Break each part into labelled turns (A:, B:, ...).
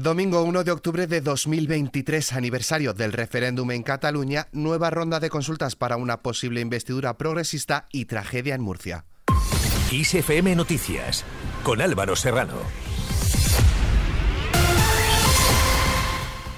A: Domingo 1 de octubre de 2023, aniversario del referéndum en Cataluña, nueva ronda de consultas para una posible investidura progresista y tragedia en Murcia.
B: Noticias, con Álvaro Serrano.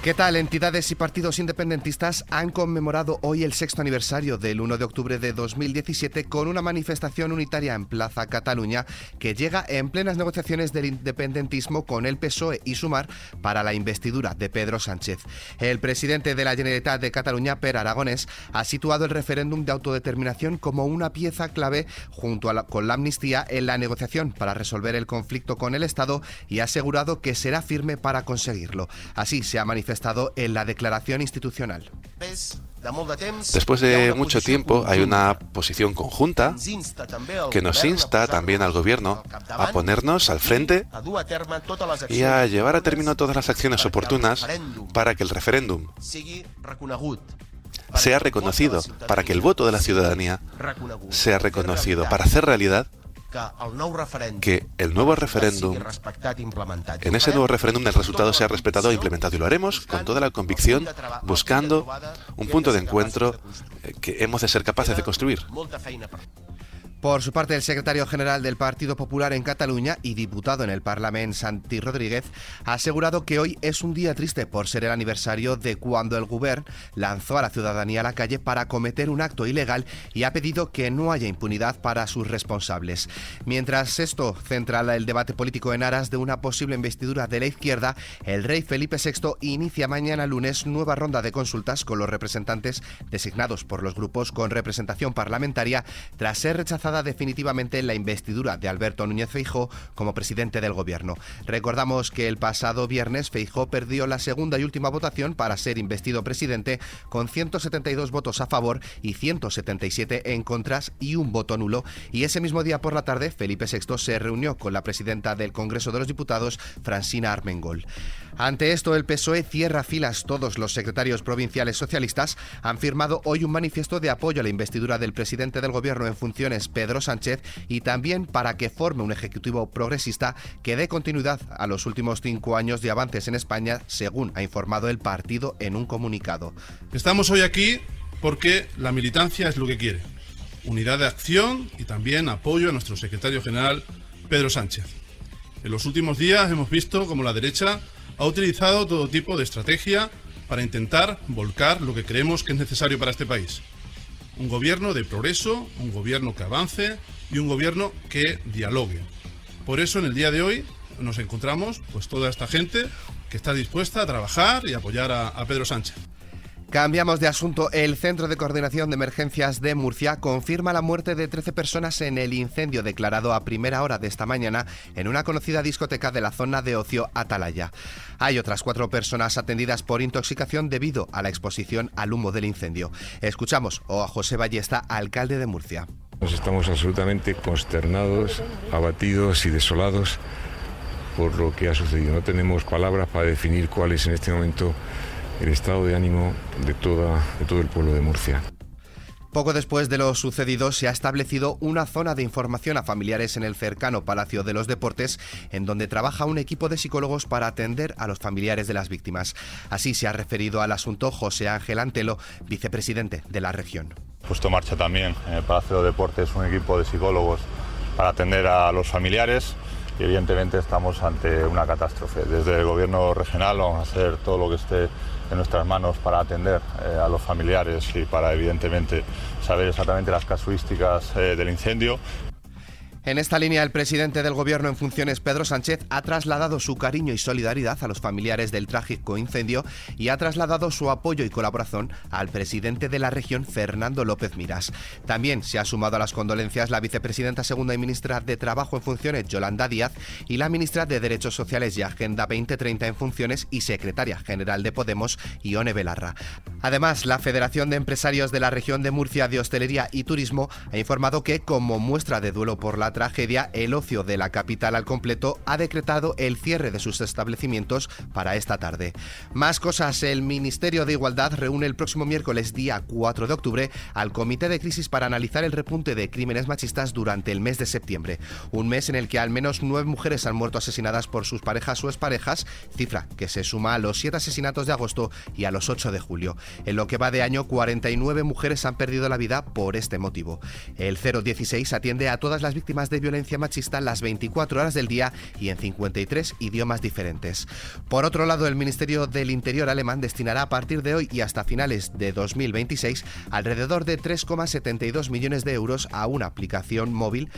A: ¿Qué tal? Entidades y partidos independentistas han conmemorado hoy el sexto aniversario del 1 de octubre de 2017 con una manifestación unitaria en Plaza Cataluña que llega en plenas negociaciones del independentismo con el PSOE y Sumar para la investidura de Pedro Sánchez. El presidente de la Generalitat de Cataluña, Per Aragonés, ha situado el referéndum de autodeterminación como una pieza clave junto a con la amnistía en la negociación para resolver el conflicto con el Estado y ha asegurado que será firme para conseguirlo. Así se ha manifestado estado en la declaración institucional.
C: Después de mucho tiempo hay una posición conjunta que nos insta también al Gobierno a ponernos al frente y a llevar a término todas las acciones oportunas para que el referéndum sea reconocido, para que el voto de la ciudadanía sea reconocido, para hacer realidad que el nuevo referéndum, en ese nuevo referéndum el resultado sea respetado e implementado. Y lo haremos con toda la convicción, buscando un punto de encuentro eh, que hemos de ser capaces de construir.
A: Por su parte, el secretario general del Partido Popular en Cataluña y diputado en el Parlamento, Santi Rodríguez, ha asegurado que hoy es un día triste por ser el aniversario de cuando el Gobierno lanzó a la ciudadanía a la calle para cometer un acto ilegal y ha pedido que no haya impunidad para sus responsables. Mientras esto centra el debate político en aras de una posible investidura de la izquierda, el rey Felipe VI inicia mañana lunes nueva ronda de consultas con los representantes designados por los grupos con representación parlamentaria tras ser rechazado definitivamente la investidura de Alberto Núñez Feijó como presidente del gobierno. Recordamos que el pasado viernes Feijó perdió la segunda y última votación para ser investido presidente con 172 votos a favor y 177 en contras y un voto nulo. Y ese mismo día por la tarde Felipe VI se reunió con la presidenta del Congreso de los Diputados, Francina Armengol. Ante esto, el PSOE cierra filas. Todos los secretarios provinciales socialistas han firmado hoy un manifiesto de apoyo a la investidura del presidente del gobierno en funciones, Pedro Sánchez, y también para que forme un ejecutivo progresista que dé continuidad a los últimos cinco años de avances en España, según ha informado el partido en un comunicado.
D: Estamos hoy aquí porque la militancia es lo que quiere. Unidad de acción y también apoyo a nuestro secretario general, Pedro Sánchez. En los últimos días hemos visto cómo la derecha ha utilizado todo tipo de estrategia para intentar volcar lo que creemos que es necesario para este país. Un gobierno de progreso, un gobierno que avance y un gobierno que dialogue. Por eso en el día de hoy nos encontramos pues toda esta gente que está dispuesta a trabajar y apoyar a, a Pedro Sánchez.
A: Cambiamos de asunto. El Centro de Coordinación de Emergencias de Murcia confirma la muerte de 13 personas en el incendio declarado a primera hora de esta mañana en una conocida discoteca de la zona de ocio Atalaya. Hay otras cuatro personas atendidas por intoxicación debido a la exposición al humo del incendio. Escuchamos a José Ballesta, alcalde de Murcia.
E: Nos estamos absolutamente consternados, abatidos y desolados por lo que ha sucedido. No tenemos palabras para definir cuál es en este momento el estado de ánimo de, toda, de todo el pueblo de Murcia.
A: Poco después de lo sucedido, se ha establecido una zona de información a familiares en el cercano Palacio de los Deportes, en donde trabaja un equipo de psicólogos para atender a los familiares de las víctimas. Así se ha referido al asunto José Ángel Antelo, vicepresidente de la región.
F: Puesto en marcha también en el Palacio de Deportes un equipo de psicólogos para atender a los familiares y evidentemente estamos ante una catástrofe. Desde el gobierno regional vamos a hacer todo lo que esté en nuestras manos para atender eh, a los familiares y para evidentemente saber exactamente las casuísticas eh, del incendio
A: en esta línea, el presidente del Gobierno en funciones, Pedro Sánchez, ha trasladado su cariño y solidaridad a los familiares del trágico incendio y ha trasladado su apoyo y colaboración al presidente de la región, Fernando López Miras. También se ha sumado a las condolencias la vicepresidenta segunda y ministra de Trabajo en funciones, Yolanda Díaz, y la ministra de Derechos Sociales y Agenda 2030 en funciones y secretaria general de Podemos, Ione Belarra. Además, la Federación de Empresarios de la Región de Murcia de Hostelería y Turismo ha informado que, como muestra de duelo por la tragedia, el ocio de la capital al completo ha decretado el cierre de sus establecimientos para esta tarde. Más cosas, el Ministerio de Igualdad reúne el próximo miércoles día 4 de octubre al Comité de Crisis para analizar el repunte de crímenes machistas durante el mes de septiembre, un mes en el que al menos nueve mujeres han muerto asesinadas por sus parejas o exparejas, cifra que se suma a los siete asesinatos de agosto y a los 8 de julio. En lo que va de año, 49 mujeres han perdido la vida por este motivo. El 016 atiende a todas las víctimas de violencia machista las 24 horas del día y en 53 idiomas diferentes. Por otro lado, el Ministerio del Interior alemán destinará a partir de hoy y hasta finales de 2026 alrededor de 3,72 millones de euros a una aplicación móvil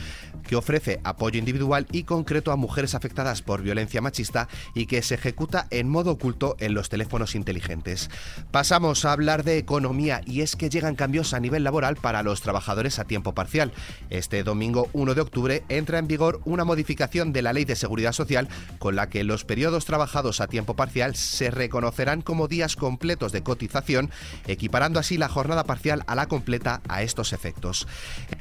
A: que ofrece apoyo individual y concreto a mujeres afectadas por violencia machista y que se ejecuta en modo oculto en los teléfonos inteligentes. Pasamos a hablar de economía y es que llegan cambios a nivel laboral para los trabajadores a tiempo parcial. Este domingo 1 de octubre entra en vigor una modificación de la Ley de Seguridad Social con la que los periodos trabajados a tiempo parcial se reconocerán como días completos de cotización, equiparando así la jornada parcial a la completa a estos efectos.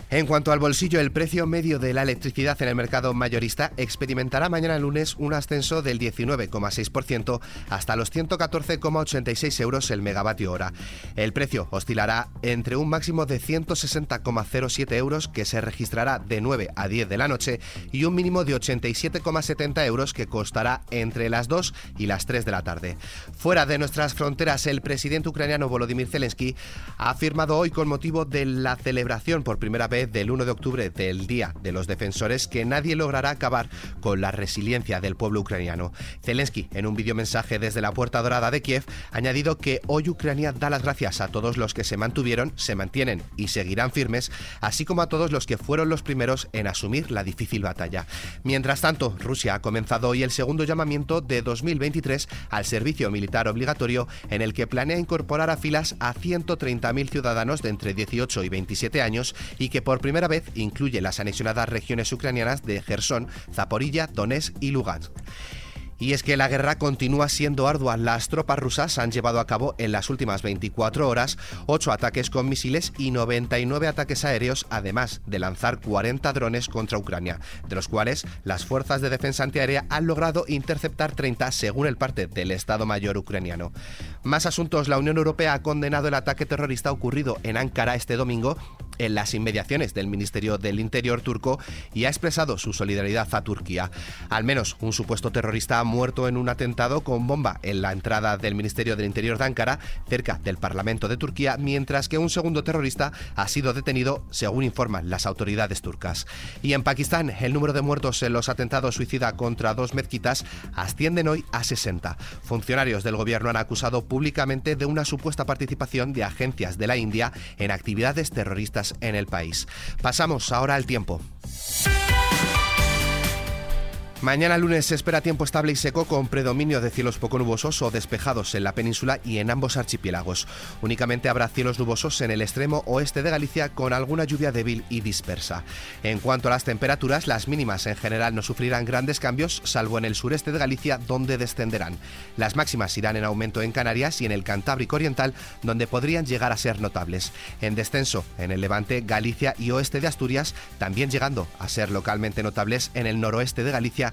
A: En cuanto al bolsillo, el precio medio de la electricidad en el mercado mayorista experimentará mañana lunes un ascenso del 19,6% hasta los 114,86 euros el megavatio hora. El precio oscilará entre un máximo de 160,07 euros que se registrará de 9 a 10 de la noche y un mínimo de 87,70 euros que costará entre las 2 y las 3 de la tarde. Fuera de nuestras fronteras, el presidente ucraniano Volodymyr Zelensky ha afirmado hoy con motivo de la celebración por primera vez del 1 de octubre del Día de los Defensores que nadie logrará acabar con la resiliencia del pueblo ucraniano. Zelensky, en un videomensaje desde la Puerta Dorada de Kiev, ha añadido que hoy Ucrania da las gracias a todos los que se mantuvieron, se mantienen y seguirán firmes, así como a todos los que fueron los primeros en asumir la difícil batalla. Mientras tanto, Rusia ha comenzado hoy el segundo llamamiento de 2023 al servicio militar obligatorio en el que planea incorporar a filas a 130.000 ciudadanos de entre 18 y 27 años y que por primera vez incluye las anexionadas regiones ucranianas de Gerson, Zaporilla, Donetsk y Lugansk. Y es que la guerra continúa siendo ardua. Las tropas rusas han llevado a cabo en las últimas 24 horas 8 ataques con misiles y 99 ataques aéreos, además de lanzar 40 drones contra Ucrania, de los cuales las fuerzas de defensa antiaérea han logrado interceptar 30 según el parte del Estado Mayor ucraniano. Más asuntos, la Unión Europea ha condenado el ataque terrorista ocurrido en Ankara este domingo en las inmediaciones del Ministerio del Interior turco y ha expresado su solidaridad a Turquía. Al menos un supuesto terrorista ha muerto en un atentado con bomba en la entrada del Ministerio del Interior de Ankara, cerca del Parlamento de Turquía, mientras que un segundo terrorista ha sido detenido, según informan las autoridades turcas. Y en Pakistán, el número de muertos en los atentados suicida contra dos mezquitas ascienden hoy a 60. Funcionarios del gobierno han acusado públicamente de una supuesta participación de agencias de la India en actividades terroristas en el país. Pasamos ahora al tiempo. Mañana lunes se espera tiempo estable y seco con predominio de cielos poco nubosos o despejados en la península y en ambos archipiélagos. Únicamente habrá cielos nubosos en el extremo oeste de Galicia con alguna lluvia débil y dispersa. En cuanto a las temperaturas, las mínimas en general no sufrirán grandes cambios, salvo en el sureste de Galicia donde descenderán. Las máximas irán en aumento en Canarias y en el Cantábrico Oriental donde podrían llegar a ser notables. En descenso en el Levante, Galicia y oeste de Asturias, también llegando a ser localmente notables en el noroeste de Galicia